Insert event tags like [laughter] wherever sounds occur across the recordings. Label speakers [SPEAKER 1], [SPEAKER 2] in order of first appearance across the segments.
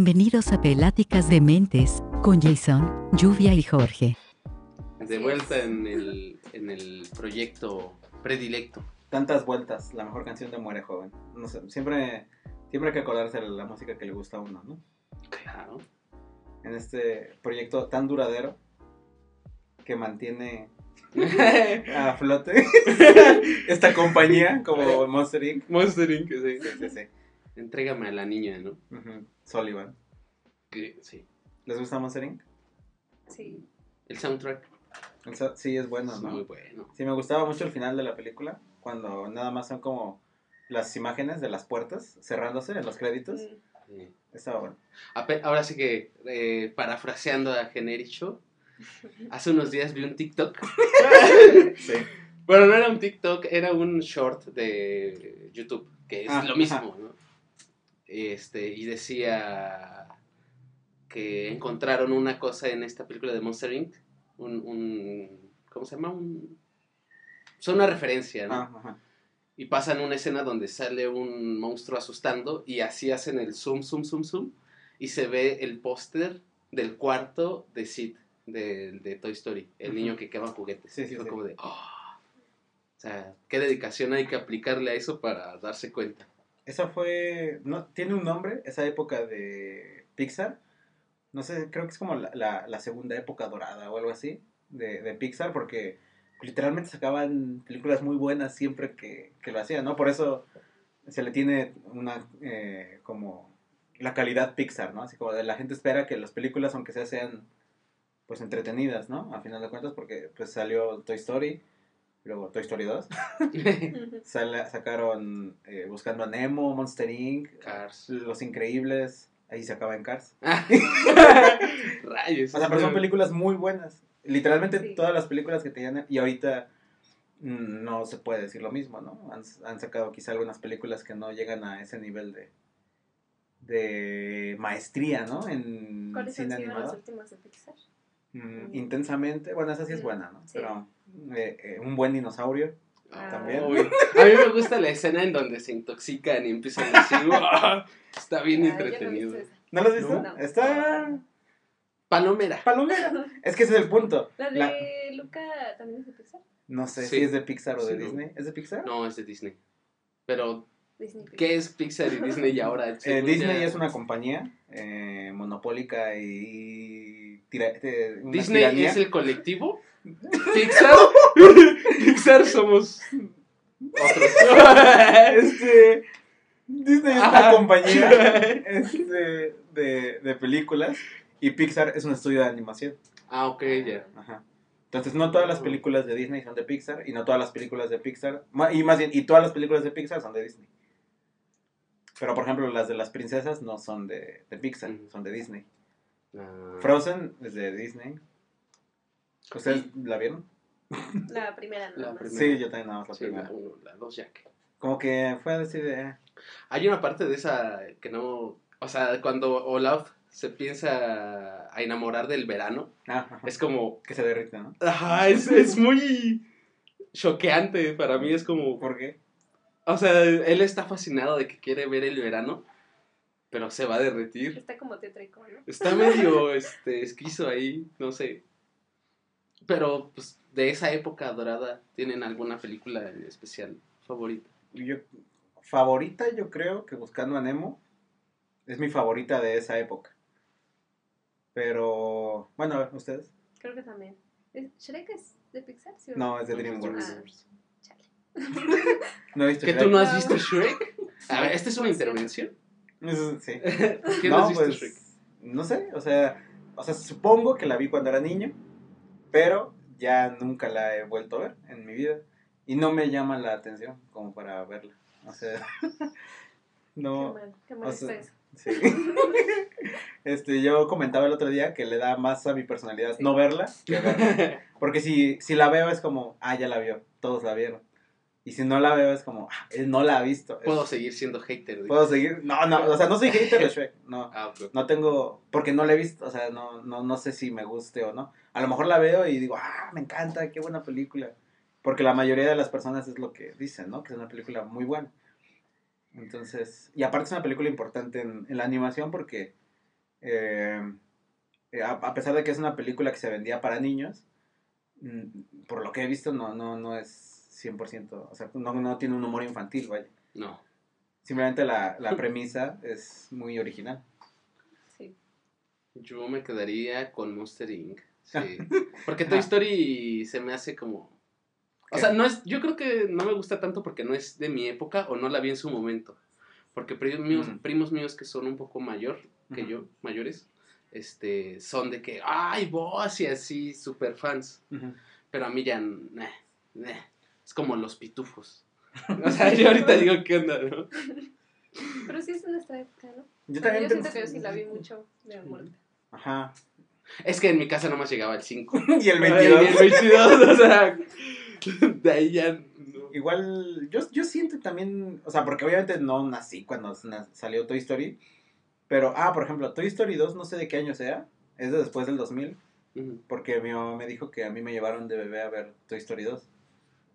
[SPEAKER 1] Bienvenidos a Peláticas de Mentes con Jason, Lluvia y Jorge.
[SPEAKER 2] De vuelta en el, en el proyecto predilecto.
[SPEAKER 3] Tantas vueltas, la mejor canción de Muere Joven. No sé, siempre, siempre hay que acordarse de la música que le gusta a uno, ¿no?
[SPEAKER 2] Claro.
[SPEAKER 3] En este proyecto tan duradero que mantiene [laughs] a flote [laughs] esta compañía como Monster Inc.
[SPEAKER 2] Monster Inc. Sí.
[SPEAKER 3] Sí, sí, sí.
[SPEAKER 2] Entrégame a la niña, ¿no?
[SPEAKER 3] Ujú. Sullivan.
[SPEAKER 2] Que- sí.
[SPEAKER 3] ¿Les gusta Monster Inc?
[SPEAKER 4] Sí.
[SPEAKER 2] El soundtrack
[SPEAKER 3] sí, es bueno,
[SPEAKER 2] es
[SPEAKER 3] ¿no?
[SPEAKER 2] muy bueno.
[SPEAKER 3] Sí, me gustaba mucho el final de la película, cuando nada más son como las imágenes de las puertas cerrándose en los créditos.
[SPEAKER 4] Mm,
[SPEAKER 2] Sí.
[SPEAKER 3] Estaba bueno.
[SPEAKER 2] Ape- Ahora sí que, eh, parafraseando a Genericho, hace unos días vi un TikTok. [laughs]
[SPEAKER 3] Sí.
[SPEAKER 2] Bueno, no era un TikTok, era un short de YouTube, que es
[SPEAKER 3] Ah,
[SPEAKER 2] lo mismo, ¿no? Este, y decía que encontraron una cosa en esta película de Monster Inc. Un, un ¿cómo se llama? Un, son una referencia, ¿no?
[SPEAKER 3] Ah, ajá.
[SPEAKER 2] Y pasan una escena donde sale un monstruo asustando y así hacen el zoom, zoom, zoom, zoom. Y se ve el póster del cuarto de Sid, de, de Toy Story, el niño que quema juguetes.
[SPEAKER 3] Sí, sí,
[SPEAKER 2] Fue
[SPEAKER 3] sí.
[SPEAKER 2] como de, "Oh". O sea, qué dedicación hay que aplicarle a eso para darse cuenta.
[SPEAKER 3] Esa fue. No, tiene un nombre, esa época de Pixar. No sé, creo que es como la, la- la segunda época dorada o algo así de, de Pixar, porque literalmente sacaban películas muy buenas siempre que, que lo hacían, ¿no? Por eso se le tiene una. eh, como. la calidad Pixar, ¿no? Así como de la gente espera que las películas, aunque sea, sean. pues entretenidas, ¿no? A final de cuentas, porque pues salió Toy Story, luego Toy Story 2. [laughs] [laughs] Sale- sacaron eh, Buscando a Nemo, Monster Inc.,
[SPEAKER 2] Cars.
[SPEAKER 3] Los Increíbles, ahí se acaba en Cars. [laughs]
[SPEAKER 2] Rayos.
[SPEAKER 3] O sea, pero son películas muy buenas. Literalmente
[SPEAKER 4] Sí.
[SPEAKER 3] todas las películas que tenían, y ahorita mm, no se puede decir lo mismo, ¿no? Han, han sacado quizá algunas películas que no llegan a ese nivel de, de maestría, ¿no? En
[SPEAKER 4] ¿Cuáles han
[SPEAKER 3] cine
[SPEAKER 4] sido las
[SPEAKER 3] animado.
[SPEAKER 4] últimas de Pixar?
[SPEAKER 3] Mm, intensamente, bueno, esa sí es
[SPEAKER 4] Mm,
[SPEAKER 3] buena, ¿no?
[SPEAKER 4] sí.
[SPEAKER 3] Pero eh, eh, un buen dinosaurio.
[SPEAKER 2] Ah,
[SPEAKER 3] También.
[SPEAKER 2] uy. A mí me gusta la escena en donde se intoxican y empiezan a decir, "Ah", Está bien
[SPEAKER 4] Ah,
[SPEAKER 2] entretenido.
[SPEAKER 3] ¿No lo has visto?
[SPEAKER 4] No.
[SPEAKER 3] Está
[SPEAKER 2] Palomera.
[SPEAKER 3] palomera. Es que ese es el punto.
[SPEAKER 4] La de
[SPEAKER 3] La-
[SPEAKER 4] Luca también es de Pixar.
[SPEAKER 3] No sé
[SPEAKER 2] Sí.
[SPEAKER 3] si es de Pixar o de
[SPEAKER 2] Sí, no.
[SPEAKER 3] Disney. ¿Es de Pixar?
[SPEAKER 2] No, es de Disney. Pero,
[SPEAKER 4] Disney Pixar.
[SPEAKER 2] ¿qué es Pixar y Disney ahora?
[SPEAKER 3] Eh, Disney
[SPEAKER 2] ya-
[SPEAKER 3] es una compañía eh, monopólica y tira- una
[SPEAKER 2] Disney
[SPEAKER 3] tiranía.
[SPEAKER 2] es el colectivo. [laughs] Pixar. Pixar somos otros. [laughs]
[SPEAKER 3] Este, Disney es una compañía [laughs] este, de, de películas y Pixar es un estudio de animación.
[SPEAKER 2] ah, ok, ya.
[SPEAKER 3] Ajá. Entonces no todas las películas de Disney son de Pixar y no todas las películas de Pixar y más bien y todas las películas de Pixar son de Disney. Pero por ejemplo las de las princesas no son de, de Pixar, son de Disney.
[SPEAKER 2] Ah.
[SPEAKER 3] Frozen es de Disney. ¿Ustedes la vieron?
[SPEAKER 4] La primera,
[SPEAKER 2] La
[SPEAKER 4] nada más.
[SPEAKER 2] primera.
[SPEAKER 3] Sí, yo también nada más la
[SPEAKER 2] Sí,
[SPEAKER 3] primera.
[SPEAKER 2] la uno, la dos ya que.
[SPEAKER 3] Como que fue a decir de...
[SPEAKER 2] Hay una parte de esa que no. O sea, cuando Olaf se piensa a enamorar del verano,
[SPEAKER 3] Ah, ajá.
[SPEAKER 2] es como.
[SPEAKER 3] que se derrite, ¿no?
[SPEAKER 2] Ajá, es, es muy choqueante. Para mí es como.
[SPEAKER 3] ¿Por qué?
[SPEAKER 2] O sea, él está fascinado de que quiere ver el verano, pero se va a derretir.
[SPEAKER 4] Está como tétrico, ¿no?
[SPEAKER 2] Está medio [laughs] este, esquizo ahí, no sé. Pero, pues, de esa época dorada, ¿tienen alguna película en especial favorita?
[SPEAKER 3] Yo, favorita yo creo que Buscando a Nemo es mi favorita de esa época. Pero, bueno, a ver, ¿ustedes?
[SPEAKER 4] Creo que también. ¿Es- ¿Shrek es de Pixar? ¿Sí o
[SPEAKER 3] No, es de DreamWorks.
[SPEAKER 4] Ah. Chale.
[SPEAKER 3] ¿No he visto
[SPEAKER 2] ¿Que
[SPEAKER 3] Shrek?
[SPEAKER 2] tú no has visto Shrek? A ver, ¿esta es una
[SPEAKER 4] sí.
[SPEAKER 2] intervención?
[SPEAKER 3] Sí.
[SPEAKER 2] ¿Por qué no,
[SPEAKER 3] No,
[SPEAKER 2] has visto
[SPEAKER 3] pues,
[SPEAKER 2] Shrek?
[SPEAKER 3] no sé, o sea, o sea, supongo que la vi cuando era niño, pero ya nunca la he vuelto a ver en mi vida. Y no me llama la atención como para verla. O sea, [laughs] no,
[SPEAKER 4] Qué mal, qué mal
[SPEAKER 3] o sea,
[SPEAKER 4] está eso.
[SPEAKER 3] Sí. [laughs] Este, yo comentaba el otro día que le da más a mi personalidad
[SPEAKER 4] Sí.
[SPEAKER 3] no verla que verla. [laughs] Porque si, si la veo es como, ah, ya la vio, todos la vieron. Y si no la veo es como, ah, él no la ha visto. Es-
[SPEAKER 2] Puedo seguir siendo hater.
[SPEAKER 3] ¿Puedo seguir? No, no, o sea, no soy hater de [laughs] Shrek, no.
[SPEAKER 2] Ah.
[SPEAKER 3] No tengo, porque no la he visto, o sea, no, no, no sé si me guste o no. A lo mejor la veo y digo, ah, me encanta, qué buena película. Porque la mayoría de las personas es lo que dicen, ¿no? Que es una película muy buena. Entonces, y aparte es una película importante en, en la animación porque eh, eh, a, a pesar de que es una película que se vendía para niños, mm, por lo que he visto no, no, no es 100%, o sea, no, no tiene un humor infantil, vaya.
[SPEAKER 2] No.
[SPEAKER 3] Simplemente la, la premisa es muy original.
[SPEAKER 4] Sí.
[SPEAKER 2] Yo me quedaría con Monster Inc. Sí. Porque Toy Story se me hace como. O
[SPEAKER 3] ¿Qué?
[SPEAKER 2] sea, no es. Yo creo que no me gusta tanto porque no es de mi época o no la vi en su momento. Porque primos míos,
[SPEAKER 3] Ujú.
[SPEAKER 2] primos míos que son un poco mayor que yo, mayores, este, son de que, ay, vos y así, super fans. Pero a mí ya, nah, nah. Es como los pitufos. [laughs] O sea, yo ahorita digo, ¿qué onda, no?
[SPEAKER 4] Pero sí es de nuestra época, ¿no?
[SPEAKER 3] Yo
[SPEAKER 4] Yo,
[SPEAKER 3] también
[SPEAKER 4] siento
[SPEAKER 3] pens-
[SPEAKER 4] que yo sí la vi mucho de muerte.
[SPEAKER 3] Ajá.
[SPEAKER 2] Es que en mi casa nomás llegaba el 5. [laughs]
[SPEAKER 3] y el
[SPEAKER 2] Ay,
[SPEAKER 3] 22.
[SPEAKER 2] el 22, o sea, [laughs] de ahí ya. no.
[SPEAKER 3] Igual, yo, yo siento también, o sea, porque obviamente no nací cuando salió Toy Story, pero, ah, por ejemplo, Toy Story 2, no sé de qué año sea, es de después del 2000,
[SPEAKER 2] Ujú.
[SPEAKER 3] porque mi mamá me dijo que a mí me llevaron de bebé a ver Toy Story 2.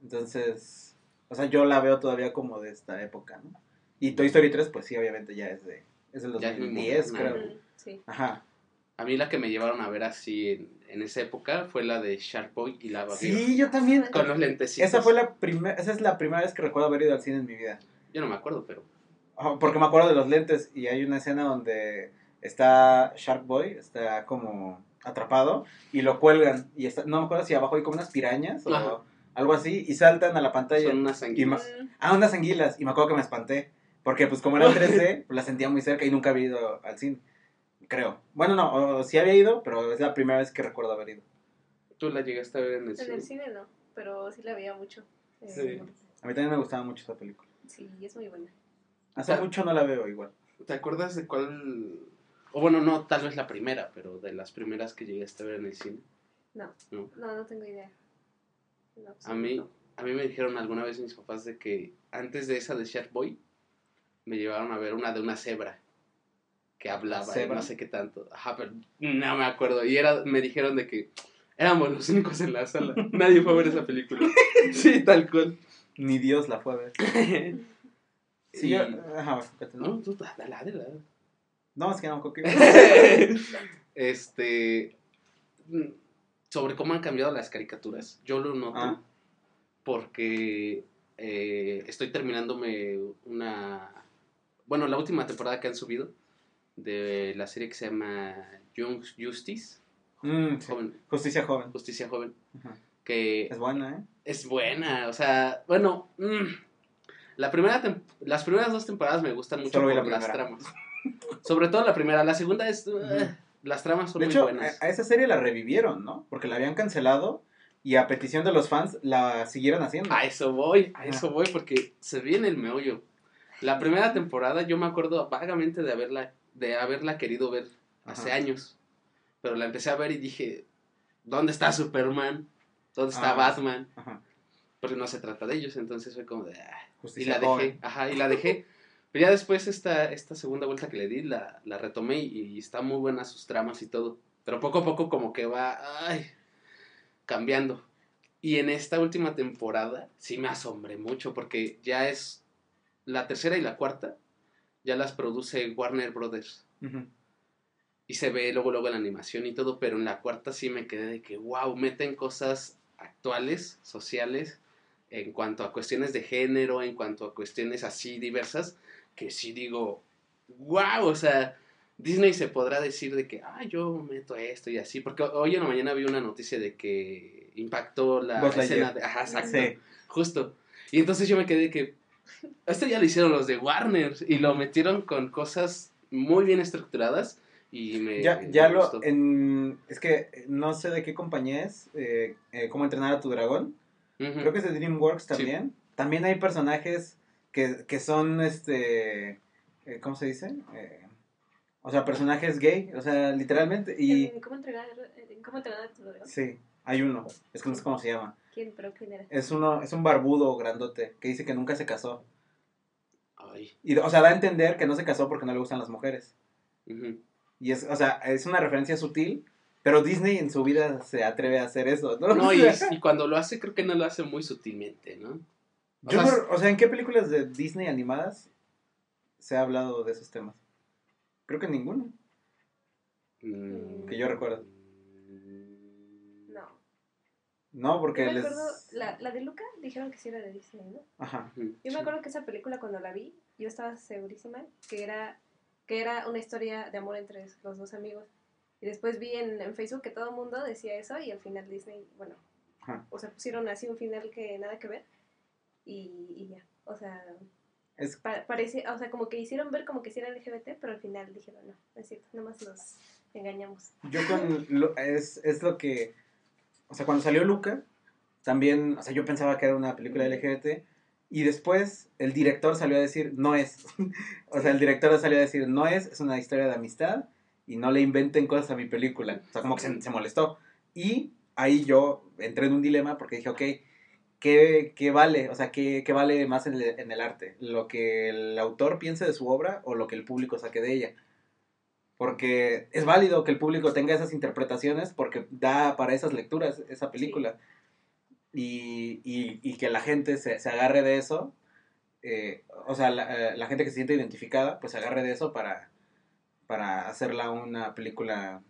[SPEAKER 3] Entonces, o sea, yo la veo todavía como de esta época, ¿no? Y Toy Story 3, pues sí, obviamente ya es de, es del
[SPEAKER 2] Ya es muy
[SPEAKER 3] 2010,
[SPEAKER 2] moderna.
[SPEAKER 3] creo.
[SPEAKER 4] Sí.
[SPEAKER 3] Ajá.
[SPEAKER 2] A mí la que me llevaron a ver así en, en esa época fue la de Shark Boy y Lava Girl.
[SPEAKER 3] Sí, yo también.
[SPEAKER 2] Con los lentecitos.
[SPEAKER 3] Esa fue la primera, esa es la primera vez que recuerdo haber ido al cine en mi vida.
[SPEAKER 2] Yo no me acuerdo, pero.
[SPEAKER 3] Ah, Porque me acuerdo de los lentes y hay una escena donde está Shark Boy, está como atrapado y lo cuelgan y está, no me acuerdo si abajo hay como unas pirañas o
[SPEAKER 2] Ajá.
[SPEAKER 3] Algo así y saltan a la pantalla.
[SPEAKER 2] Son unas
[SPEAKER 3] Y
[SPEAKER 2] anguilas.
[SPEAKER 3] Ah, unas anguilas y me acuerdo que me espanté porque pues como era en [laughs] 3D, pues la sentía muy cerca y nunca había ido al cine. Creo. Bueno, no, o- sí había ido, pero es la primera vez que recuerdo haber ido.
[SPEAKER 2] Tú la llegaste a ver en el
[SPEAKER 4] En
[SPEAKER 2] cine.
[SPEAKER 4] el cine no, pero sí la veía mucho. eh,
[SPEAKER 2] Sí.
[SPEAKER 3] A mí también me gustaba mucho esa película.
[SPEAKER 4] Sí, es muy buena.
[SPEAKER 3] Hace mucho no la veo igual.
[SPEAKER 2] ¿Te acuerdas de cuál? O bueno, no, tal vez la primera, pero de las primeras que llegaste a ver en el cine.
[SPEAKER 4] No,
[SPEAKER 2] No.
[SPEAKER 4] no, no tengo idea.
[SPEAKER 2] A mí, a mí me dijeron alguna vez mis papás de que antes de esa de Shark Boy, me llevaron a ver una de una cebra que hablaba no sé qué tanto. Ajá, pero no me acuerdo. Y era, me dijeron de que éramos los únicos en la sala. [laughs] Nadie fue a ver esa película. [laughs] Sí, tal cual.
[SPEAKER 3] Ni Dios la fue a ver. [laughs] Sí,
[SPEAKER 2] Y-
[SPEAKER 3] yo, ajá, continúa.
[SPEAKER 2] No, tú, dale, dale, dale.
[SPEAKER 3] No, es que no qué-
[SPEAKER 2] este. Sobre cómo han cambiado las caricaturas. Yo lo noto
[SPEAKER 3] Ah.
[SPEAKER 2] porque eh, estoy terminándome una. Bueno, la última temporada que han subido de la serie que se llama Young Justice.
[SPEAKER 3] Mm.
[SPEAKER 2] Joven,
[SPEAKER 3] Justicia joven.
[SPEAKER 2] Justicia Joven.
[SPEAKER 3] Ajá.
[SPEAKER 2] Que
[SPEAKER 3] Es buena, ¿eh?
[SPEAKER 2] es buena. O sea, bueno. mm, la primera las primeras dos temporadas me gustan mucho por
[SPEAKER 3] la
[SPEAKER 2] las tramas. Sobre todo la primera. La segunda es. uh. Las tramas son
[SPEAKER 3] De
[SPEAKER 2] muy
[SPEAKER 3] hecho,
[SPEAKER 2] buenas.
[SPEAKER 3] a, a esa serie la revivieron, ¿no? Porque la habían cancelado y a petición de los fans la siguieron haciendo.
[SPEAKER 2] A eso voy, a
[SPEAKER 3] Ajá.
[SPEAKER 2] eso voy, porque se viene el meollo. La primera temporada yo me acuerdo vagamente de haberla, de haberla querido ver hace
[SPEAKER 3] Ajá.
[SPEAKER 2] años. Pero la empecé a ver y dije, ¿dónde está Superman? ¿Dónde está
[SPEAKER 3] Ah,
[SPEAKER 2] Batman?
[SPEAKER 3] Ajá.
[SPEAKER 2] Porque no se trata de ellos, entonces fue como de... "Ah", y
[SPEAKER 3] Justicia
[SPEAKER 2] la dejé, ajá, y la dejé. Pero ya después esta, esta segunda vuelta que le di, la, la retomé y, y está muy buena sus tramas y todo. Pero poco a poco como que va, ay, cambiando. Y en esta última temporada sí me asombré mucho porque ya es la tercera y la cuarta, ya las produce Warner Brothers.
[SPEAKER 3] Ujú.
[SPEAKER 2] Y se ve luego, luego la animación y todo, pero en la cuarta sí me quedé de que, wow, meten cosas actuales, sociales, en cuanto a cuestiones de género, en cuanto a cuestiones así diversas, que sí digo, wow, o sea, Disney se podrá decir de que, ah, yo meto esto y así, porque hoy en la mañana vi una noticia de que impactó la escena de, ajá, exacto,
[SPEAKER 3] Sí.
[SPEAKER 2] justo. Y entonces yo me quedé de que, esto ya lo hicieron los de Warner y lo metieron con cosas muy bien estructuradas y me,
[SPEAKER 3] Ya,
[SPEAKER 2] me
[SPEAKER 3] ya lo. En, es que no sé de qué compañía es. Eh, eh, ¿Cómo entrenar a tu dragón? Creo que es de DreamWorks
[SPEAKER 2] Sí.
[SPEAKER 3] también. También hay personajes que, que son, este, eh, ¿cómo se dice? Eh, o sea, personajes gay, o sea, literalmente. Y
[SPEAKER 4] ¿En ¿Cómo entregar, en ¿Cómo entregar a
[SPEAKER 3] sí, hay uno, es que no sé cómo se llama.
[SPEAKER 4] ¿Quién? ¿Pero quién era?
[SPEAKER 3] Es uno, es un barbudo grandote que dice que nunca se casó.
[SPEAKER 2] Ay,
[SPEAKER 3] Y, o sea, da a entender que no se casó porque no le gustan las mujeres. Y es, o sea, es una referencia sutil, pero Disney en su vida se atreve a hacer eso, ¿no?
[SPEAKER 2] Y, [laughs] y cuando lo hace, creo que no lo hace muy sutilmente, ¿no? O
[SPEAKER 3] yo
[SPEAKER 2] sea,
[SPEAKER 3] no- o sea, ¿en qué películas de Disney animadas se ha hablado de esos temas? Creo que en ninguna.
[SPEAKER 2] Mm,
[SPEAKER 3] Que yo recuerdo.
[SPEAKER 4] No.
[SPEAKER 3] No, porque
[SPEAKER 4] Yo me
[SPEAKER 3] les...
[SPEAKER 4] acuerdo, la, la de Luca dijeron que sí era de Disney, ¿no?
[SPEAKER 3] Ajá.
[SPEAKER 4] Yo
[SPEAKER 2] sí.
[SPEAKER 4] me acuerdo que esa película cuando la vi, yo estaba segurísima que era, que era una historia de amor entre los dos amigos. Y después vi en, en Facebook que todo el mundo decía eso y al final Disney, bueno,
[SPEAKER 3] Ajá.
[SPEAKER 4] o sea, pusieron así un final que nada que ver y, y ya. O sea,
[SPEAKER 3] Es,
[SPEAKER 4] pa- parece, o sea, como que hicieron ver como que sí era LGBT, pero al final dijeron, no, no es cierto, nada más nos engañamos.
[SPEAKER 3] yo con... lo- es, es lo que... O sea, cuando salió Luca, también... O sea, yo pensaba que era una película LGBT. Y después el director salió a decir, no es. [laughs] o sea, el director salió a decir, no es, es una historia de amistad. Y no le inventen cosas a mi película. O sea, como que se, se molestó. Y ahí yo entré en un dilema porque dije, ok, ¿qué, qué vale? O sea, ¿qué, qué vale más en el, en el arte? ¿Lo que el autor piense de su obra o lo que el público saque de ella? Porque es válido que el público tenga esas interpretaciones porque da para esas lecturas esa película. Y, y, y que la gente se, se agarre de eso, eh, o sea, la, eh, la gente que se siente identificada, pues se agarre de eso para, para hacerla una película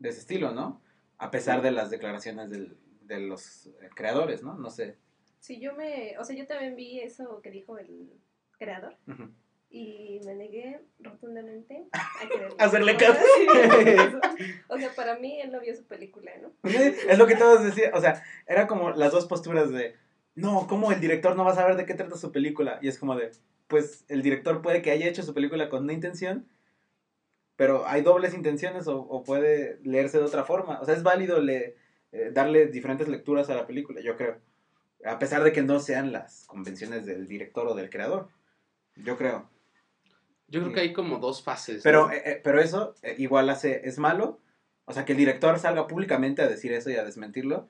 [SPEAKER 3] de ese estilo, ¿no? A pesar de las declaraciones del- de los eh, creadores, ¿no? No sé.
[SPEAKER 4] Sí, yo me, o sea, yo también vi eso que dijo el creador
[SPEAKER 3] Ujú.
[SPEAKER 4] y me negué rotundamente a. [laughs]
[SPEAKER 3] Hacerle caso. [laughs] [laughs]
[SPEAKER 4] o sea, para mí él no vio su película, ¿no?
[SPEAKER 3] Es lo que todos decían, o sea, era como las dos posturas de, no, ¿cómo el director no va a saber de qué trata su película? Y es como de, pues el director puede que haya hecho su película con una intención, pero hay dobles intenciones o, o puede leerse de otra forma. O sea, es válido le, eh, darle diferentes lecturas a la película, yo creo. A pesar de que no sean las convenciones del director o del creador. Yo creo.
[SPEAKER 2] Yo creo que hay como dos fases.
[SPEAKER 3] Pero,
[SPEAKER 2] ¿no?
[SPEAKER 3] eh, eh, pero eso eh, igual hace, es malo. O sea, que el director salga públicamente a decir eso y a desmentirlo.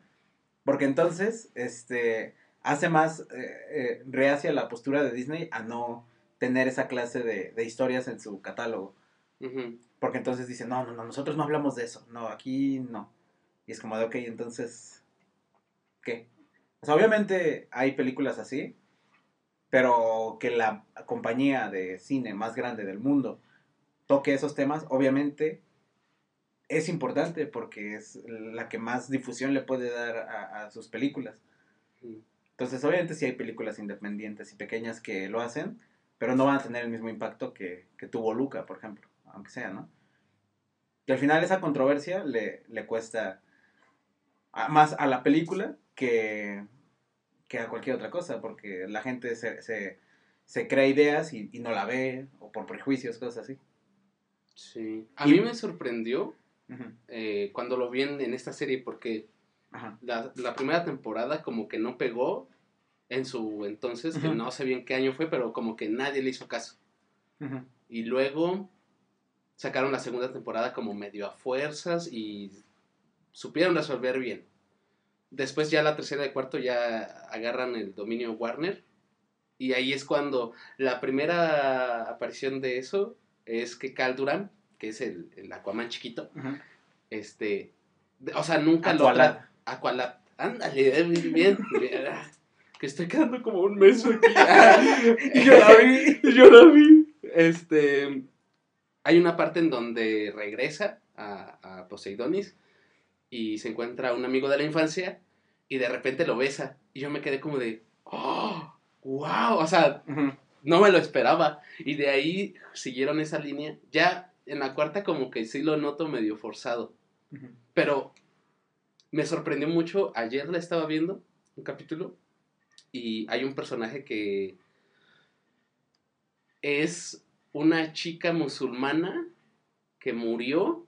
[SPEAKER 3] Porque entonces, este, hace más eh, reacia la postura de Disney a no tener esa clase de, de historias en su catálogo. Porque entonces dicen, no, no, no, nosotros no hablamos de eso. No, aquí no. Y es como de, ok, entonces, ¿qué? O sea, obviamente hay películas así, pero que la compañía de cine más grande del mundo toque esos temas, obviamente es importante porque es la que más difusión le puede dar a, a sus películas. Entonces, obviamente sí hay películas independientes y pequeñas que lo hacen, pero no van a tener el mismo impacto que, que tuvo Luca, por ejemplo, aunque sea, ¿no? Y al final esa controversia le, le cuesta a- más a la película que, que a cualquier otra cosa, porque la gente se, se, se crea ideas y, y no la ve, o por prejuicios, cosas así.
[SPEAKER 2] Sí. A
[SPEAKER 3] Y-
[SPEAKER 2] mí me sorprendió eh, cuando lo vi en, en esta serie porque la, la primera temporada como que no pegó en su entonces, que no sé bien qué año fue, pero como que nadie le hizo caso. Y luego sacaron la segunda temporada como medio a fuerzas y supieron resolver bien. Después ya la tercera y cuarto ya agarran el dominio Warner. Y ahí es cuando la primera aparición de eso es que Cal Duran, que es el, el Aquaman chiquito, este, o sea, nunca
[SPEAKER 3] Aqualad.
[SPEAKER 2] lo Aqualad. Ándale, bien, bien, [laughs] que estoy quedando como un mes aquí. [laughs]
[SPEAKER 3] Y yo la vi.
[SPEAKER 2] Yo la vi. Este, hay una parte en donde regresa a, a Poseidonis y se encuentra un amigo de la infancia y de repente lo besa y yo me quedé como de, oh, wow, o sea, no me lo esperaba. Y de ahí siguieron esa línea. Ya en la cuarta como que sí lo noto medio forzado. Pero me sorprendió mucho. Ayer la estaba viendo, un capítulo, y hay un personaje que es una chica musulmana que murió,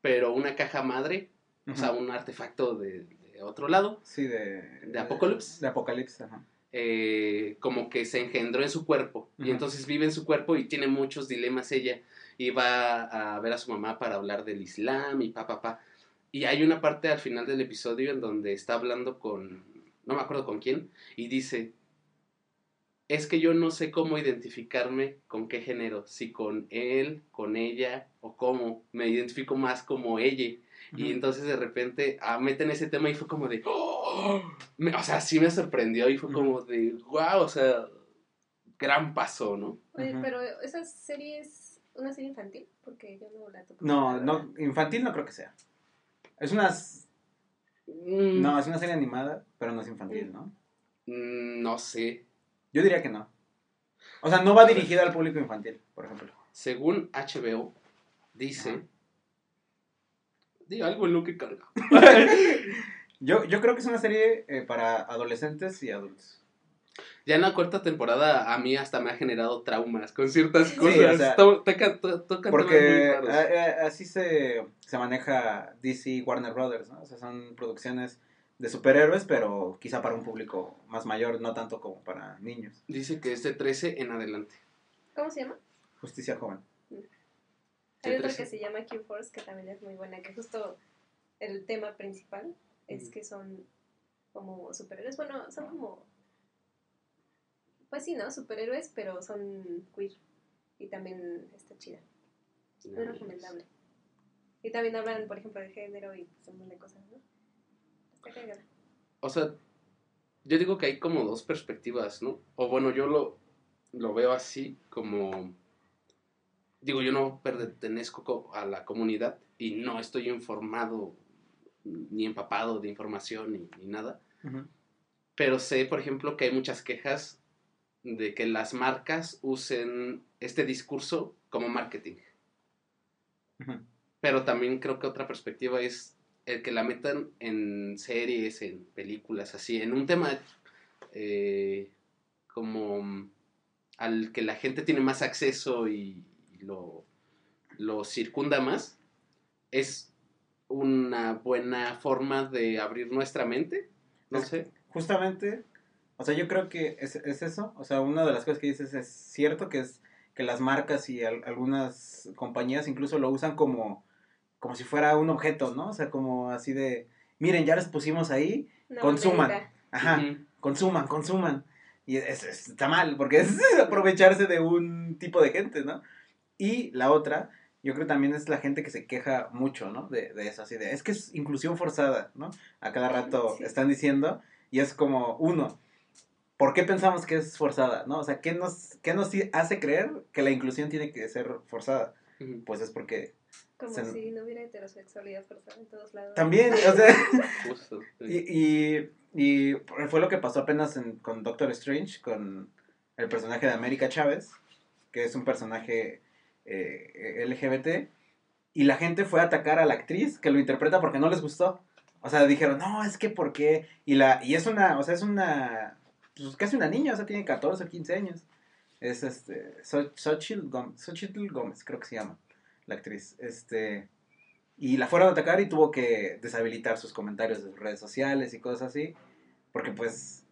[SPEAKER 2] pero una caja madre, o sea, un artefacto de, de otro lado,
[SPEAKER 3] Sí, de...
[SPEAKER 2] ¿De Apocalypse?
[SPEAKER 3] De Apocalipsis, ajá.
[SPEAKER 2] eh, como que se engendró en su cuerpo. Y entonces vive en su cuerpo y tiene muchos dilemas ella. Y va a ver a su mamá para hablar del Islam y pa pa pa. Y hay una parte al final del episodio en donde está hablando con no me acuerdo con quién y dice es que yo no sé cómo identificarme con qué género si con él con ella o cómo. Me identifico más como ella y entonces de repente ah, meten ese tema y fue como de. ¡Oh! Me- o sea, sí me sorprendió y fue como de. ¡Wow! O sea, gran paso, ¿no?
[SPEAKER 4] Oye, pero esas series una serie infantil? Porque yo no la toco.
[SPEAKER 3] No, no, infantil no creo que sea. Es una... s-
[SPEAKER 2] Mm,
[SPEAKER 3] No, es una serie animada, pero no es infantil, ¿no?
[SPEAKER 2] mm, no sé.
[SPEAKER 3] Yo diría que no. O sea, no va dirigida al público infantil, por ejemplo.
[SPEAKER 2] Según HBO, dice.
[SPEAKER 3] Ajá.
[SPEAKER 2] Di algo en lo que carga. [laughs]
[SPEAKER 3] Yo, yo creo que es una serie eh, para adolescentes y adultos.
[SPEAKER 2] Ya en la cuarta temporada a mí hasta me ha generado traumas con ciertas
[SPEAKER 3] Sí,
[SPEAKER 2] cosas.
[SPEAKER 3] o sea,
[SPEAKER 2] To- toca- to- tocan temas muy
[SPEAKER 3] Porque
[SPEAKER 2] raros.
[SPEAKER 3] a- a- así se, se maneja DC y Warner Brothers, ¿no? O sea, son producciones de superhéroes, pero quizá para un público más mayor, no tanto como para niños.
[SPEAKER 2] Dice que es de 13 en adelante.
[SPEAKER 4] ¿Cómo se llama?
[SPEAKER 3] Justicia joven.
[SPEAKER 4] Hay
[SPEAKER 2] ¿De
[SPEAKER 4] otra
[SPEAKER 2] 13?
[SPEAKER 4] que se llama Q-Force, que también es muy buena, que justo el tema principal es que son como superhéroes. Bueno, son como. Pues sí, ¿no? Superhéroes, pero son queer. Y también está chida. Muy recomendable. Y también hablan, por ejemplo, de género y pues, un montón de cosas, ¿no? Está cagada.
[SPEAKER 2] O sea, yo digo que hay como dos perspectivas, ¿no? O bueno, yo lo, lo veo así como... Digo, yo no pertenezco co- a la comunidad y no estoy informado ni empapado de información ni, ni nada. Pero sé, por ejemplo, que hay muchas quejas de que las marcas usen este discurso como marketing.
[SPEAKER 3] Ujú.
[SPEAKER 2] Pero también creo que otra perspectiva es el que la metan en series, en películas, así, en un tema eh, como al que la gente tiene más acceso y lo, lo circunda más, es una buena forma de abrir nuestra mente. No
[SPEAKER 3] Es-
[SPEAKER 2] sé.
[SPEAKER 3] Justamente, o sea, yo creo que es, es eso. O sea, una de las cosas que dices es cierto que es que las marcas y al- algunas compañías incluso lo usan como, como si fuera un objeto, ¿no? O sea, como así de, miren, ya les pusimos ahí, Consuman. ajá, consuman, consuman. Y es- es- está mal, porque [laughs] es aprovecharse de un tipo de gente, ¿no? Y la otra, yo creo también es la gente que se queja mucho, ¿no? De, de eso, así de, es que es inclusión forzada, ¿no? A cada rato
[SPEAKER 4] Sí.
[SPEAKER 3] están diciendo, y es como, uno, ¿por qué pensamos que es forzada, no? O sea, ¿qué nos, qué nos hace creer que la inclusión tiene que ser forzada? Pues es porque
[SPEAKER 4] Como
[SPEAKER 3] Se-
[SPEAKER 4] si no hubiera heterosexualidad forzada en todos lados.
[SPEAKER 3] también, o sea... [laughs]
[SPEAKER 2] Justo.
[SPEAKER 3] Y, y, y fue lo que pasó apenas en- con Doctor Strange, con el personaje de América Chávez, que es un personaje eh, LGBT, y la gente fue a atacar a la actriz que lo interpreta porque no les gustó. O sea, dijeron, no, es que ¿por qué? Y, la, y es una, o sea, es una, pues casi una niña, o sea, tiene 14 o 15 años. Es este, Xochitl Gómez, creo que se llama, la actriz. Este, y la fueron a atacar y tuvo que deshabilitar sus comentarios de sus redes sociales y cosas así. Porque pues,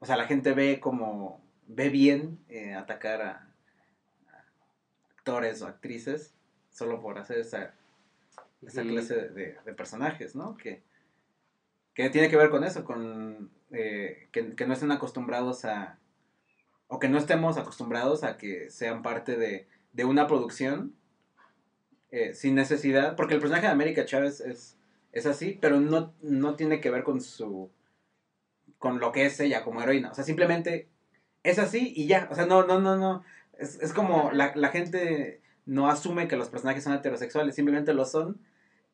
[SPEAKER 3] o sea, la gente ve como, ve bien eh, atacar a actores o actrices solo por hacer esa, esa clase de, de- de personajes, ¿no? Que, que tiene que ver con eso, con eh, que, que no estén acostumbrados a, o que no estemos acostumbrados a que sean parte de, de una producción eh, sin necesidad, porque el personaje de América Chávez es, es así, pero no, no tiene que ver con su, con lo que es ella como heroína, o sea, simplemente es así y ya, o sea, no, no, no, no, es, es como la, la gente no asume que los personajes son heterosexuales, simplemente lo son,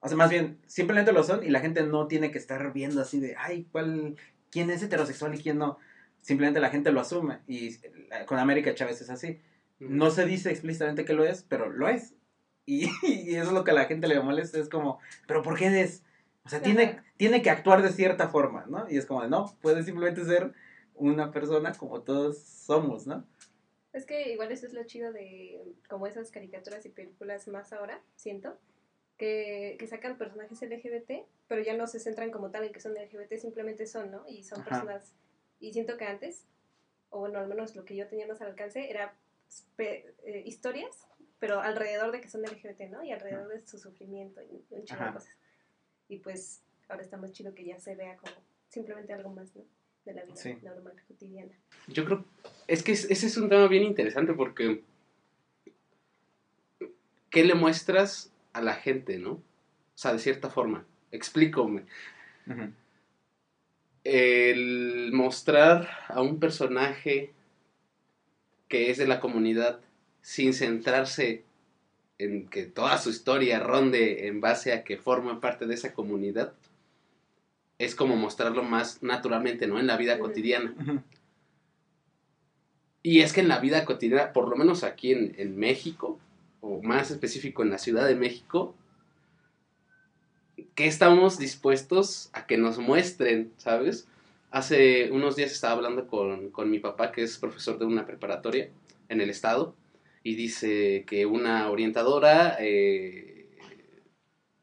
[SPEAKER 3] o sea, más bien, simplemente lo son y la gente no tiene que estar viendo así de, ay, ¿cuál, quién es heterosexual y quién no? Simplemente la gente lo asume y eh, con América Chávez es así. No se dice explícitamente que lo es, pero lo es. Y, [laughs] y eso es lo que a la gente le molesta, es como, pero ¿por qué es? O sea, tiene, tiene que actuar de cierta forma, ¿no? Y es como, de, no, puede simplemente ser una persona como todos somos, ¿no?
[SPEAKER 4] Es que igual eso es lo chido de como esas caricaturas y películas más ahora, siento, que, que sacan personajes LGBT, pero ya no se centran como tal en que son LGBT, simplemente son, ¿no? Y son
[SPEAKER 3] Ajá.
[SPEAKER 4] personas, y siento que antes, o bueno, al menos lo que yo tenía más al alcance, era pe- eh, historias, pero alrededor de que son LGBT, ¿no? Y alrededor de su sufrimiento y un chingo de cosas. Y pues ahora está más chido que ya se vea como simplemente algo más, ¿no? De la vida
[SPEAKER 3] Sí.
[SPEAKER 4] normal, cotidiana.
[SPEAKER 2] Yo creo, es que es- ese es un tema bien interesante porque ¿qué le muestras a la gente, no? O sea, de cierta forma, explícame. El mostrar a un personaje que es de la comunidad sin centrarse en que toda su historia ronde en base a que forman parte de esa comunidad, es como mostrarlo más naturalmente, ¿no? En la vida cotidiana. Y es que en la vida cotidiana, por lo menos aquí en, en México, o más específico en la Ciudad de México, ¿qué estamos dispuestos a que nos muestren, sabes? Hace unos días estaba hablando con, con mi papá, que es profesor de una preparatoria en el estado, y dice que una orientadora eh,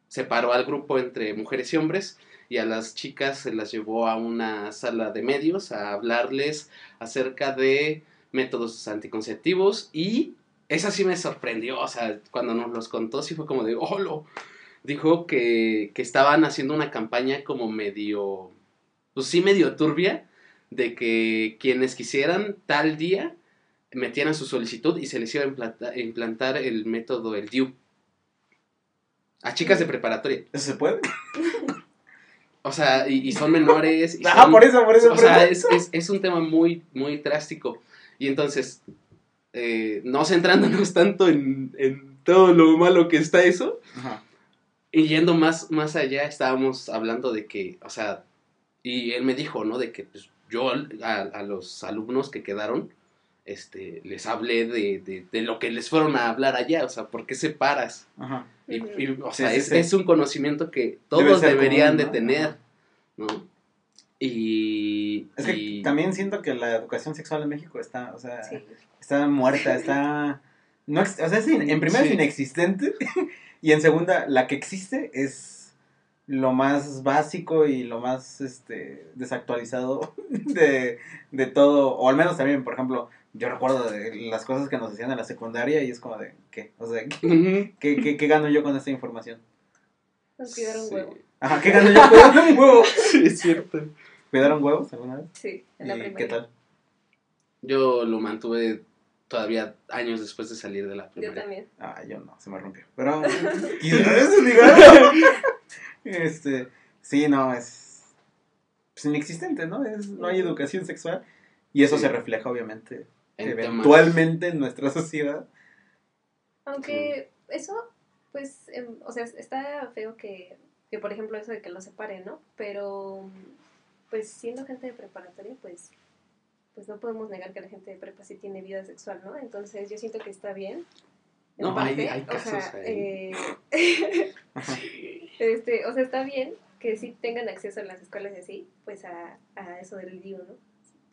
[SPEAKER 2] separó al grupo entre mujeres y hombres y a las chicas se las llevó a una sala de medios a hablarles acerca de métodos anticonceptivos y esa sí me sorprendió, o sea, cuando nos los contó sí fue como de, ¡holo! Dijo que, que estaban haciendo una campaña como medio, pues sí medio turbia, de que quienes quisieran tal día metieran su solicitud y se les iba a implanta- implantar el método, el DIU. A chicas de preparatoria.
[SPEAKER 3] ¿Eso se puede?
[SPEAKER 2] O sea, y, y son menores. Y [laughs]
[SPEAKER 3] Ah,
[SPEAKER 2] son-
[SPEAKER 3] por eso, por eso.
[SPEAKER 2] o
[SPEAKER 3] por
[SPEAKER 2] sea,
[SPEAKER 3] eso.
[SPEAKER 2] es, es, es un tema muy, muy drástico. Y entonces, eh, no centrándonos tanto en, en todo lo malo que está eso,
[SPEAKER 3] Ajá.
[SPEAKER 2] y yendo más, más allá, estábamos hablando de que, o sea, y él me dijo, ¿no? De que pues, yo a, a los alumnos que quedaron, este, les hablé de, de, de lo que les fueron a hablar allá, o sea, ¿por qué separas?
[SPEAKER 3] Ajá.
[SPEAKER 2] Y, o sea,
[SPEAKER 3] sí,
[SPEAKER 2] es,
[SPEAKER 3] sí.
[SPEAKER 2] es un conocimiento que todos deberían
[SPEAKER 3] común,
[SPEAKER 2] de
[SPEAKER 3] ¿no?
[SPEAKER 2] tener. ¿no? Y...
[SPEAKER 3] Es que
[SPEAKER 2] y-
[SPEAKER 3] también siento que la educación sexual en México está, o sea,
[SPEAKER 4] Sí.
[SPEAKER 3] está muerta, está... No, o sea, es in- en primera
[SPEAKER 2] Sí.
[SPEAKER 3] es inexistente [laughs] y en segunda, la que existe es lo más básico y lo más este desactualizado [laughs] de, de todo, o al menos también, por ejemplo, yo recuerdo de las cosas que nos hacían en la secundaria y es como de, ¿qué? O sea, ¿qué, qué, qué- qué gano yo con esta información?
[SPEAKER 4] Nos un
[SPEAKER 2] Sí.
[SPEAKER 4] huevo.
[SPEAKER 3] Ajá, ¿qué gano yo cuidando [laughs] un huevo?
[SPEAKER 2] Sí, es cierto.
[SPEAKER 3] ¿Cuidaron huevos alguna vez?
[SPEAKER 4] Sí, en la
[SPEAKER 3] ¿Y
[SPEAKER 4] primaria.
[SPEAKER 3] qué tal?
[SPEAKER 2] Yo lo mantuve todavía años después de salir de la
[SPEAKER 4] Yo
[SPEAKER 2] primaria.
[SPEAKER 4] también.
[SPEAKER 3] Ah, yo no, se me rompió. Pero. [laughs] Este, sí, no, es pues, inexistente, ¿no? Es, no hay educación sexual. Y eso
[SPEAKER 2] Sí.
[SPEAKER 3] se refleja, obviamente,
[SPEAKER 2] En
[SPEAKER 3] eventualmente en nuestra sociedad.
[SPEAKER 4] Aunque eso, pues, em, o sea, está feo que, que, por ejemplo, eso de que lo separen, ¿no? Pero, pues, siendo gente de preparatoria, pues, pues no podemos negar que la gente de prepa sí tiene vida sexual, ¿no? Entonces, yo siento que está bien. en
[SPEAKER 2] No, hay-
[SPEAKER 4] parte,
[SPEAKER 2] hay
[SPEAKER 4] o
[SPEAKER 2] casos
[SPEAKER 4] sea,
[SPEAKER 2] ahí.
[SPEAKER 4] eh, [laughs] este, o sea, está bien que sí tengan acceso en las escuelas y así, pues, a, a eso del DIU, ¿no?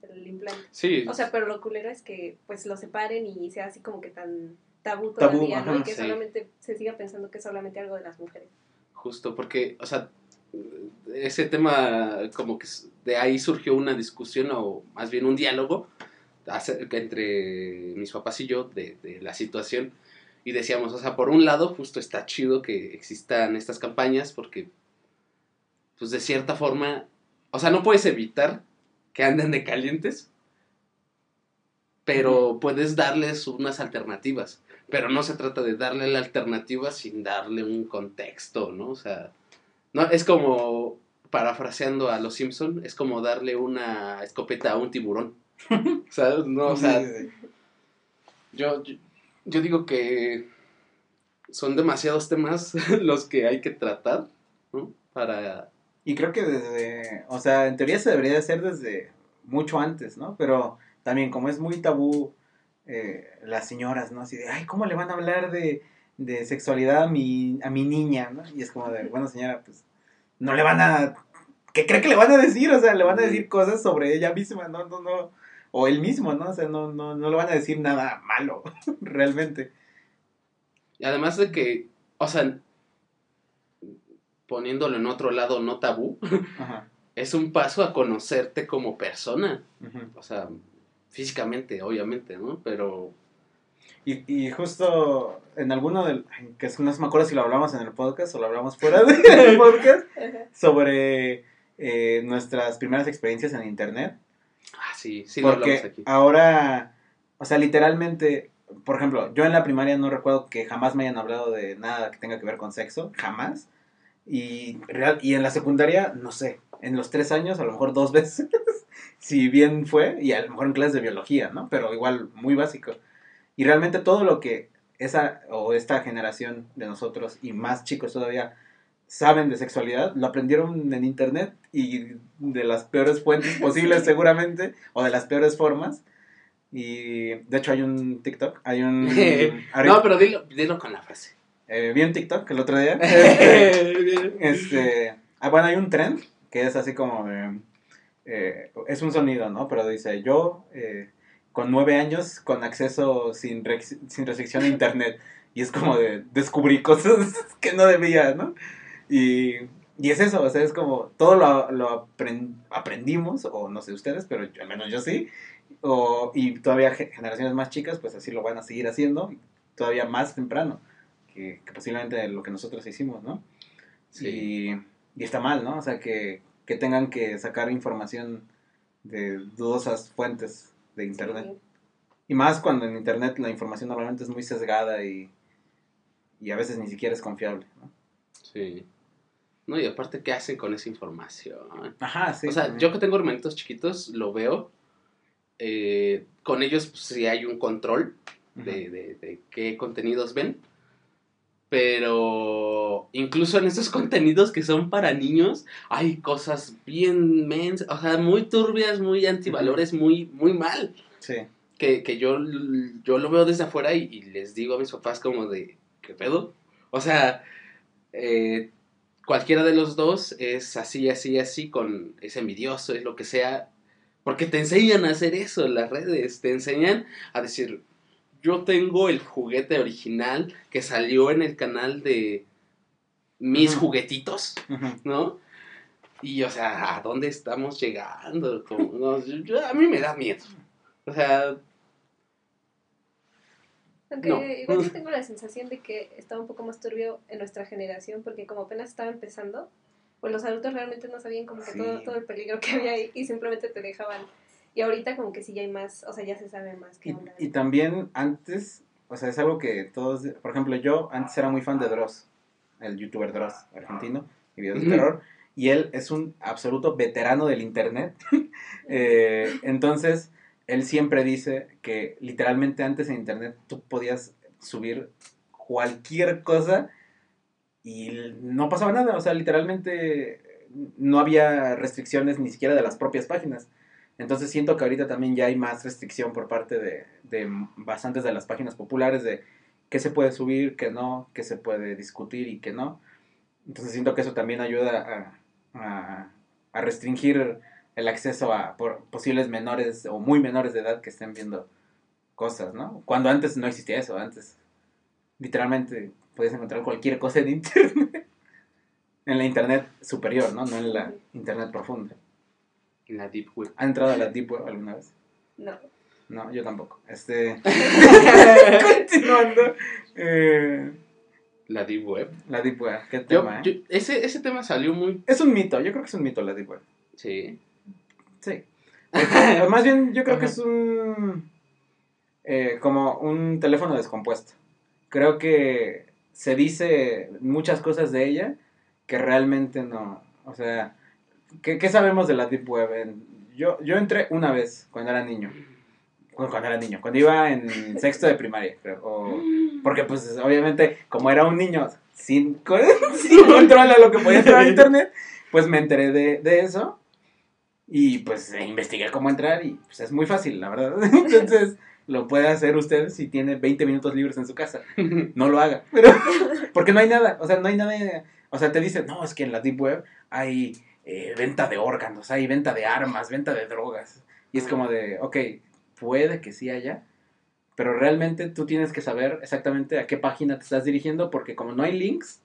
[SPEAKER 4] Del implante.
[SPEAKER 2] Sí,
[SPEAKER 4] O sea, pero lo culero es que pues lo separen y sea así como que tan tabú
[SPEAKER 3] Tabú,
[SPEAKER 4] todavía, ¿no?
[SPEAKER 3] ajá,
[SPEAKER 4] Y que
[SPEAKER 2] sí.
[SPEAKER 4] solamente se siga pensando que es solamente algo de las mujeres.
[SPEAKER 2] justo porque, o sea, ese tema como que de ahí surgió una discusión o más bien un diálogo acerca entre mis papás y yo de, de la situación y decíamos, o sea, por un lado justo está chido que existan estas campañas porque pues de cierta forma, o sea, no puedes evitar que anden de calientes, pero puedes darles unas alternativas. Pero no se trata de darle la alternativa sin darle un contexto, ¿no? O sea, no, es como, parafraseando a los Simpson, es como darle una escopeta a un tiburón. ¿Sabes? No, o sea,
[SPEAKER 3] Sí, sí, sí.
[SPEAKER 2] yo, yo, yo digo que son demasiados temas [laughs] los que hay que tratar, ¿no? Para...
[SPEAKER 3] Y creo que desde, o sea, en teoría se debería de hacer desde mucho antes, ¿no? Pero también como es muy tabú eh, las señoras, ¿no? Así de, ay, ¿cómo le van a hablar de, de sexualidad a mi, a mi niña, ¿no? Y es como de, bueno, señora, pues no le van a... ¿Qué cree que le van a decir? O sea, le van a decir cosas sobre ella misma, ¿no? No, no. O él mismo, ¿no? O sea, no, no, no le van a decir nada malo, [laughs] realmente.
[SPEAKER 2] Y además de que, o sea, poniéndolo en otro lado no tabú,
[SPEAKER 3] Ajá.
[SPEAKER 2] es un paso a conocerte como persona. O sea, físicamente, obviamente, ¿no? Pero
[SPEAKER 3] Y, y justo en alguno del... que es- no me acuerdo si lo hablamos en el podcast o lo hablamos fuera [laughs] del podcast, sobre eh, nuestras primeras experiencias en internet.
[SPEAKER 2] Ah, sí, sí lo hablamos
[SPEAKER 3] porque
[SPEAKER 2] aquí.
[SPEAKER 3] ahora, o sea, literalmente, por ejemplo, yo en la primaria no recuerdo que jamás me hayan hablado de nada que tenga que ver con sexo, jamás. Y, real, y en la secundaria, no sé, en los tres años, a lo mejor dos [laughs] veces, si bien fue, y a lo mejor en clases de biología, ¿no? Pero igual muy básico. Y realmente todo lo que esa o esta generación de nosotros y más chicos todavía saben de sexualidad, lo aprendieron en internet y de las peores fuentes [laughs] posibles seguramente, o de las peores formas. Y de hecho hay un TikTok, hay un... [laughs]
[SPEAKER 2] no, pero dilo, dilo con la frase.
[SPEAKER 3] Eh, vi un TikTok el otro día. Este, [laughs] este, ah, bueno, hay un trend que es así como... Eh, es un sonido, ¿no? Pero dice, yo eh, con nueve años con acceso sin, sin restricción a internet. Y es como de descubrí cosas [laughs] que no debía, ¿no? Y, y es eso, o sea, es como todo lo, lo aprendimos, o no sé ustedes, pero al menos yo sí. O, y todavía generaciones más chicas, pues así lo van a seguir haciendo, todavía más temprano que, posiblemente lo que nosotros hicimos, ¿no? Sí. Y, y, está mal, ¿no? O sea, que, que tengan que sacar información de dudosas fuentes de Internet. Y más cuando en Internet la información normalmente es muy sesgada y, y a veces ni siquiera es confiable, ¿no?
[SPEAKER 2] Sí. No, y aparte, ¿qué hacen con esa información?
[SPEAKER 3] Ajá, sí.
[SPEAKER 2] O sea, yo que tengo hermanitos chiquitos, lo veo. Eh, con ellos, pues, sí hay un control de, de, qué contenidos ven. Pero incluso en esos contenidos que son para niños, hay cosas bien mens, o sea, muy turbias, muy antivalores, muy, muy mal.
[SPEAKER 3] Sí.
[SPEAKER 2] Que, que yo, yo lo veo desde afuera y, y, les digo a mis papás como de, ¿qué pedo? O sea, eh, cualquiera de los dos es así, así, así, con es envidioso, es lo que sea, porque te enseñan a hacer eso las redes, te enseñan a decir, yo tengo el juguete original que salió en el canal de mis juguetitos, ¿no? Y, o sea, ¿a dónde estamos llegando? a mí me da miedo. O sea,
[SPEAKER 4] aunque igual yo [laughs] tengo la sensación de que estaba un poco más turbio en nuestra generación, porque como apenas estaba empezando, pues los adultos realmente no sabían como que todo, todo el peligro que había ahí y simplemente te dejaban. Y ahorita como que sí ya hay más, o sea, ya se sabe más que
[SPEAKER 3] y, y también antes, o sea, es algo que todos, por ejemplo, yo antes era muy fan de Dross, el youtuber Dross argentino, y videos de terror, y él es un absoluto veterano del internet. [laughs] eh, entonces, él siempre dice que literalmente antes en internet tú podías subir cualquier cosa y no pasaba nada, o sea, literalmente no había restricciones ni siquiera de las propias páginas. Entonces siento que ahorita también ya hay más restricción por parte de, de bastantes de las páginas populares de qué se puede subir, qué no, qué se puede discutir y qué no. Entonces siento que eso también ayuda a, a, restringir el acceso a por posibles menores o muy menores de edad que estén viendo cosas, ¿no? Cuando antes no existía eso, antes literalmente podías encontrar cualquier cosa en [laughs] internet. en la internet superior, ¿no? No en la internet profunda.
[SPEAKER 2] En la deep web.
[SPEAKER 3] ¿Ha entrado a la deep web alguna vez?
[SPEAKER 4] No.
[SPEAKER 3] No, yo tampoco. Este. [laughs] Continuando. Eh,
[SPEAKER 2] la Deep Web.
[SPEAKER 3] La Deep Web, qué tema,
[SPEAKER 2] ¿eh? ese, ese tema salió muy.
[SPEAKER 3] Es un mito, yo creo que es un mito la Deep Web.
[SPEAKER 2] Sí.
[SPEAKER 3] Sí. más bien, yo creo que es un. Eh, como un teléfono descompuesto. Creo que se dice muchas cosas de ella que realmente no. O sea, ¿qué, qué sabemos de la Deep Web? yo, yo entré una vez cuando era niño. Cuando, era niño, cuando iba en sexto de primaria, creo. porque, pues, obviamente, como era un niño sin, [laughs] sin control a lo que podía entrar a internet, pues me enteré de, de eso y pues investigué cómo entrar y pues es muy fácil, la verdad. [laughs] Entonces lo puede hacer usted si tiene 20 minutos libres en su casa. [laughs] No lo haga. Pero, porque no hay nada, o sea, no hay nada. O sea, te dicen, no, es que en la Deep Web hay eh, venta de órganos, hay venta de armas, venta de drogas. Y es como de, ok, puede que sí haya, pero realmente tú tienes que saber exactamente a qué página te estás dirigiendo porque como no hay links,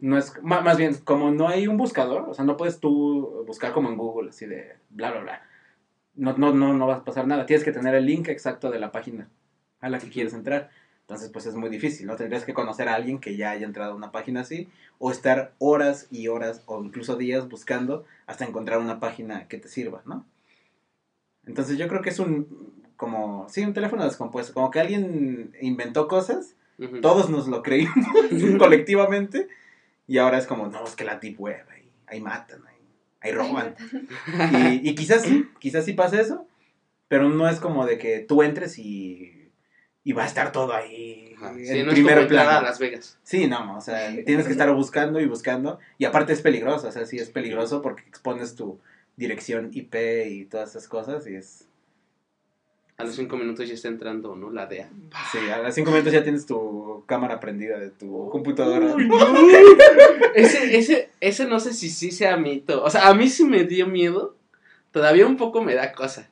[SPEAKER 3] no es, más, bien, como no hay un buscador, o sea, no puedes tú buscar como en Google, así de bla, bla, bla. No, no, no, no va a pasar nada. Tienes que tener el link exacto de la página a la que quieres entrar. Entonces, pues es muy difícil, ¿no? Tendrías que conocer a alguien que ya haya entrado a una página así, o estar horas y horas, o incluso días buscando hasta encontrar una página que te sirva, ¿no? Entonces, yo creo que es un, como, sí, un teléfono descompuesto, como que alguien inventó cosas todos nos lo creímos [laughs] colectivamente. Y ahora es como, no, es que la deep web, ahí, matan, ahí, roban. y, quizás sí, quizás sí pasa eso. Pero no es como de que tú entres y, y va a estar todo ahí
[SPEAKER 2] Ajá.
[SPEAKER 3] en
[SPEAKER 2] Sí, no es
[SPEAKER 3] primer plano.
[SPEAKER 2] a Las Vegas.
[SPEAKER 3] Sí, no, o sea, [laughs] tienes que estar buscando y buscando. Y aparte es peligroso, o sea, sí es peligroso porque expones tu dirección IP y todas esas cosas. Y es.
[SPEAKER 2] A los cinco minutos ya está entrando, ¿no? La DEA.
[SPEAKER 3] Sí, a los cinco minutos ya tienes tu cámara prendida de tu computadora.
[SPEAKER 2] Uy, no. [laughs] ese, ese, ese no sé si sí sea mito. O sea, a mí sí me dio miedo. Todavía un poco me da cosa.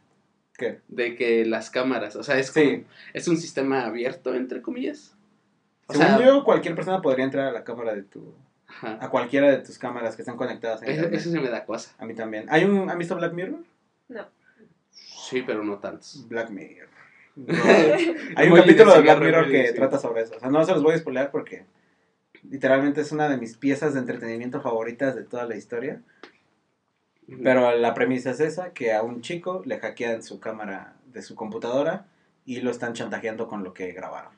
[SPEAKER 3] ¿Qué?
[SPEAKER 2] De que las cámaras, o sea, es como,
[SPEAKER 3] Sí,
[SPEAKER 2] es un sistema abierto, entre comillas. O
[SPEAKER 3] según
[SPEAKER 2] sea,
[SPEAKER 3] yo, cualquier persona podría entrar a la cámara de tu.
[SPEAKER 2] ajá.
[SPEAKER 3] a cualquiera de tus cámaras que están conectadas a
[SPEAKER 2] Eso, eso sí me da cosa.
[SPEAKER 3] A mí también. ¿Hay un, ¿Han visto Black Mirror?
[SPEAKER 4] No.
[SPEAKER 2] Sí, pero no tantos.
[SPEAKER 3] Black Mirror. [laughs] No. Hay un capítulo de Black Mirror que
[SPEAKER 2] sí.
[SPEAKER 3] trata sobre eso. O sea, no se los voy a spoilear porque literalmente es una de mis piezas de entretenimiento favoritas de toda la historia. Pero la premisa es esa, que a un chico le hackean su cámara de su computadora y lo están chantajeando con lo que grabaron.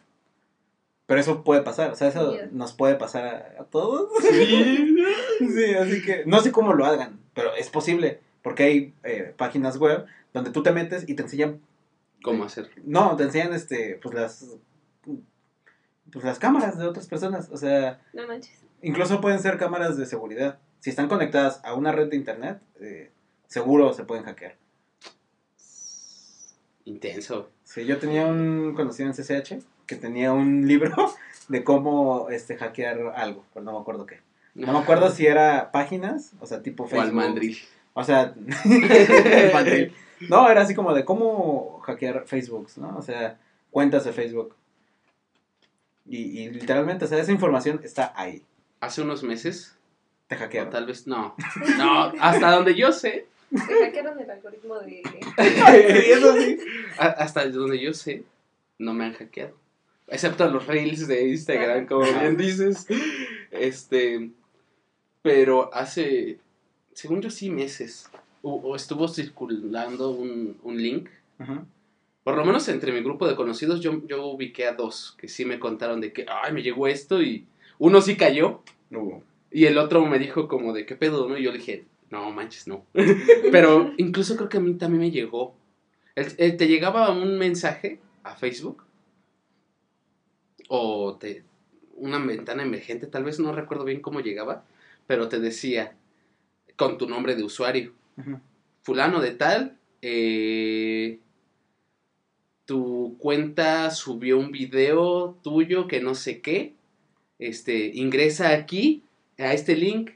[SPEAKER 3] Pero eso puede pasar, o sea, eso nos puede pasar a, a todos. [laughs]
[SPEAKER 2] Sí.
[SPEAKER 3] Sí, así que no sé cómo lo hagan, pero es posible, porque hay eh, páginas web donde tú te metes y te enseñan,
[SPEAKER 2] ¿Cómo hacer?
[SPEAKER 3] no, te enseñan este, pues las, pues las cámaras de otras personas, o sea,
[SPEAKER 4] No manches.
[SPEAKER 3] incluso pueden ser cámaras de seguridad. Si están conectadas a una red de internet, eh, seguro se pueden hackear.
[SPEAKER 2] Intenso.
[SPEAKER 3] Sí, yo tenía un conocido en CCH que tenía un [laughs] libro de cómo este hackear algo, pero no me acuerdo qué. No me acuerdo si era páginas, o sea, tipo
[SPEAKER 2] O al
[SPEAKER 3] Facebook.
[SPEAKER 2] mandril.
[SPEAKER 3] O sea, [laughs] el mandril. No, era así como de cómo hackear Facebook, ¿no? O sea, cuentas de Facebook. Y, y literalmente, o sea, esa información está ahí.
[SPEAKER 2] Hace unos meses,
[SPEAKER 3] Te
[SPEAKER 2] o
[SPEAKER 3] hackearon.
[SPEAKER 2] tal vez no. No, hasta donde yo sé,
[SPEAKER 4] Me hackearon el algoritmo de. [laughs]
[SPEAKER 3] Eso sí.
[SPEAKER 2] hasta donde yo sé, no me han hackeado. Excepto los reels de Instagram, como bien dices. Este, pero hace, según yo sí, meses, o, o estuvo circulando un, un link. Por lo menos entre mi grupo de conocidos, yo, yo ubiqué a dos que sí me contaron de que, ay, me llegó esto y uno sí cayó.
[SPEAKER 3] Uh,
[SPEAKER 2] Y el otro me dijo como de, ¿qué pedo? ¿no? Y yo le dije, no, manches, no. [laughs] Pero incluso creo que a mí también me llegó. El- el- te llegaba un mensaje a Facebook o te, una ventana emergente, tal vez no recuerdo bien cómo llegaba, pero te decía con tu nombre de usuario, fulano de tal, eh, tu cuenta subió un video tuyo que no sé qué, este, ingresa aquí a este link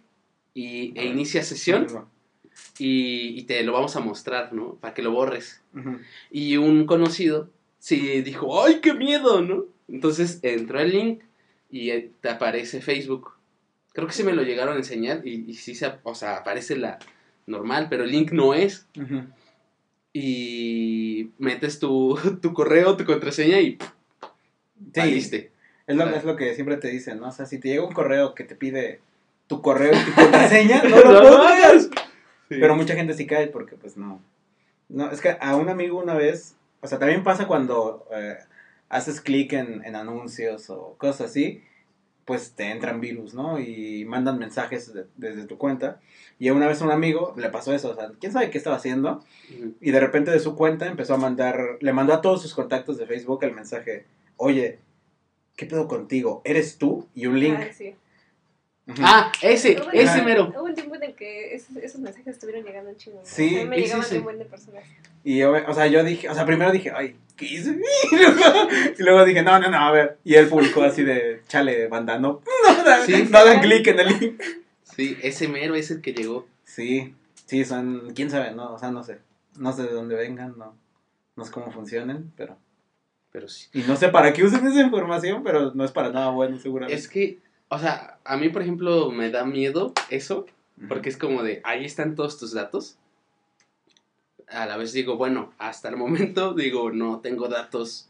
[SPEAKER 2] y, e inicia sesión y, y te lo vamos a mostrar, ¿no? Para que lo borres. Y un conocido sí dijo, ¡ay, qué miedo! ¿no? Entonces entró el link y eh, te aparece Facebook. Creo que sí me lo llegaron a enseñar y, y sí, se, o sea, aparece la normal, pero el link no es. Y metes tu, [laughs] tu correo, tu contraseña y
[SPEAKER 3] Sí,
[SPEAKER 2] saliste.
[SPEAKER 3] es lo, es lo que siempre te dicen, ¿no? O sea, si te llega un correo que te pide tu correo y tu contraseña, [laughs] no lo pongas. Pero mucha gente sí cae porque, pues, no. No, es que a un amigo una vez, o sea, también pasa cuando eh, haces clic en, en anuncios o cosas así, pues te entran virus, ¿no? Y mandan mensajes de- desde tu cuenta. Y a una vez a un amigo le pasó eso, o sea, quién sabe qué estaba haciendo. Y de repente de su cuenta empezó a mandar, le mandó a todos sus contactos de Facebook el mensaje, oye, ¿qué pedo contigo? ¿Eres tú? Y un link.
[SPEAKER 4] Ah, sí.
[SPEAKER 2] Ah, ese,
[SPEAKER 4] Hubo un-
[SPEAKER 2] ese mero.
[SPEAKER 4] Hubo un tiempo en el que esos, esos mensajes estuvieron llegando un chingo.
[SPEAKER 3] Sí,
[SPEAKER 4] O sea, me
[SPEAKER 2] sí,
[SPEAKER 4] llegaban
[SPEAKER 2] sí,
[SPEAKER 4] un buen de personas.
[SPEAKER 3] Y yo, o sea, yo dije, o sea, primero dije, ay, ¿qué hice? [laughs] Y luego, y luego dije, no, no, no, a ver. Y él publicó así de, chale, banda, no, [laughs] no,
[SPEAKER 2] Sí.
[SPEAKER 3] no hagan clic en el link.
[SPEAKER 2] Sí, ese mero es el que llegó.
[SPEAKER 3] Sí, sí, son, quién sabe, no, o sea, no sé. No sé de dónde vengan, no, no sé cómo funcionen, pero...
[SPEAKER 2] Pero sí.
[SPEAKER 3] Y no sé para qué usen esa información, pero no es para nada bueno, seguramente.
[SPEAKER 2] Es que, o sea, a mí, por ejemplo, me da miedo eso, porque es como de, ahí están todos tus datos. A la vez digo, bueno, hasta el momento, [laughs] digo, no tengo datos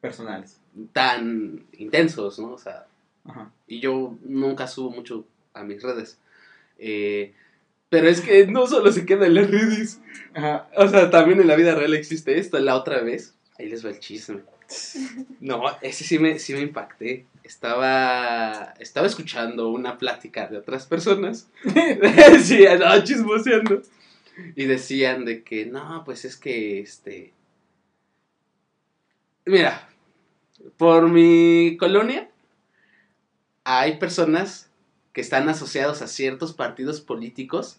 [SPEAKER 3] Personales.
[SPEAKER 2] tan intensos, ¿no? O sea,
[SPEAKER 3] Ajá.
[SPEAKER 2] y yo nunca subo mucho a mis redes. Eh, pero es que no solo se queda en las redes.
[SPEAKER 3] Ajá.
[SPEAKER 2] O sea, también en la vida real existe esto. La otra vez, ahí les va el chisme. [laughs] No, ese sí me, sí me impacté. Estaba, estaba escuchando una plática de otras personas. [laughs] sí, andaba chismoseando. Y decían de que, no, pues es que, este... Mira, por mi colonia hay personas que están asociados a ciertos partidos políticos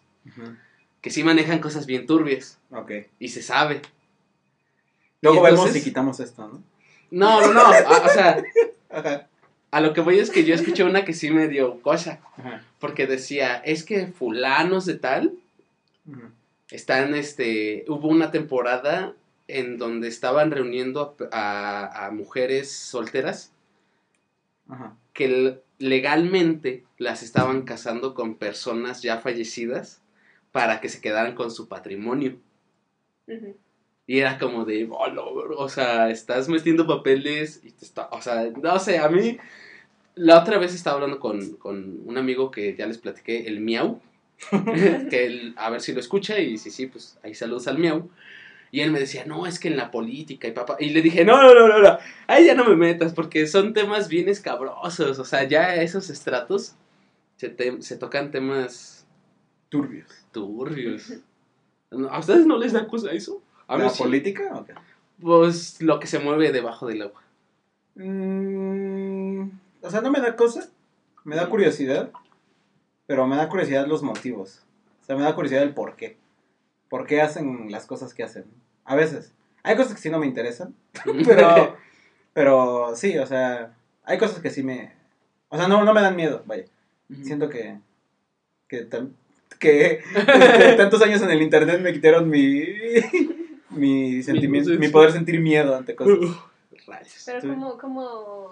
[SPEAKER 2] que sí manejan cosas bien turbias
[SPEAKER 3] Ok.
[SPEAKER 2] y se sabe.
[SPEAKER 3] Luego vemos si quitamos esto, ¿no?
[SPEAKER 2] No, no, no, o sea, [laughs]
[SPEAKER 3] Ajá.
[SPEAKER 2] A lo que voy es que yo escuché una que sí me dio cosa,
[SPEAKER 3] Ajá.
[SPEAKER 2] porque decía, es que fulanos de tal están, este, hubo una temporada en donde estaban reuniendo a, a- a mujeres solteras
[SPEAKER 3] Ajá.
[SPEAKER 2] que legalmente las estaban casando con personas ya fallecidas para que se quedaran con su patrimonio. Y era como de, "Oh, no, bro", o sea, estás metiendo papeles y te está, o sea, no sé, a mí, la otra vez estaba hablando con, con un amigo que ya les platiqué, el Miau, [laughs] que él, a ver si lo escucha y si sí, pues ahí saludos al Miau. Y él me decía, no, es que en la política y papá. Y le dije, no, no, no, no, no, ahí ya no me metas porque son temas bien escabrosos, o sea, ya esos estratos se, te- se tocan temas
[SPEAKER 3] Turbios.
[SPEAKER 2] turbios. ¿A ustedes no les da cosa eso? A
[SPEAKER 3] ¿La
[SPEAKER 2] sí.
[SPEAKER 3] política?
[SPEAKER 2] Pues lo que se mueve debajo del agua.
[SPEAKER 3] Mm, o sea, no me da cosa. Me da curiosidad. Pero me da curiosidad los motivos. O sea, me da curiosidad el por qué. ¿Por qué hacen las cosas que hacen? A veces. Hay cosas que sí no me interesan. [laughs] Pero, pero sí, o sea, hay cosas que sí me... O sea, no, no me dan miedo, vaya. Siento que... Que, tan- que [laughs] tantos años en el internet me quitaron mi... Mi sentimiento, mi poder sentir miedo ante cosas.
[SPEAKER 2] Rayos.
[SPEAKER 4] Pero como, como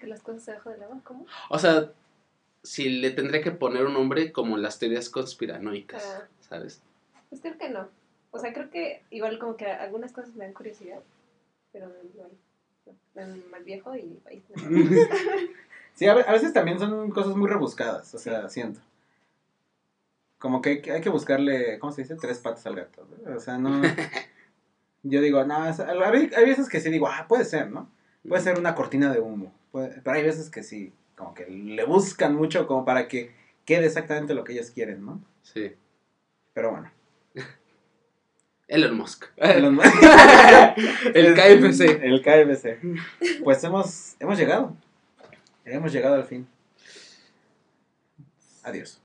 [SPEAKER 4] que las cosas debajo del agua, ¿cómo?
[SPEAKER 2] O sea, si le tendría que poner un nombre como las teorías conspiranoicas,
[SPEAKER 4] Ah.
[SPEAKER 2] ¿sabes?
[SPEAKER 4] Pues creo que no. O sea, creo que igual como que algunas cosas me dan curiosidad, pero no hay. No, en mal viejo y ahí. [laughs]
[SPEAKER 3] Sí, a ve- a veces también son cosas muy rebuscadas, o sea, siento. Como que hay que- buscarle, ¿cómo se dice? Tres patas al gato. ¿no? O sea, no... [laughs] Yo digo, no, hay veces que sí digo, ah, puede ser, ¿no? Puede ser una cortina de humo. Pero hay veces que sí, como que le buscan mucho como para que quede exactamente lo que ellos quieren, ¿no?
[SPEAKER 2] Sí.
[SPEAKER 3] Pero bueno. [laughs]
[SPEAKER 2] Elon Musk.
[SPEAKER 3] Elon [laughs] Musk.
[SPEAKER 2] El KFC.
[SPEAKER 3] El KFC. Pues hemos, hemos llegado. Hemos llegado al fin. Adiós.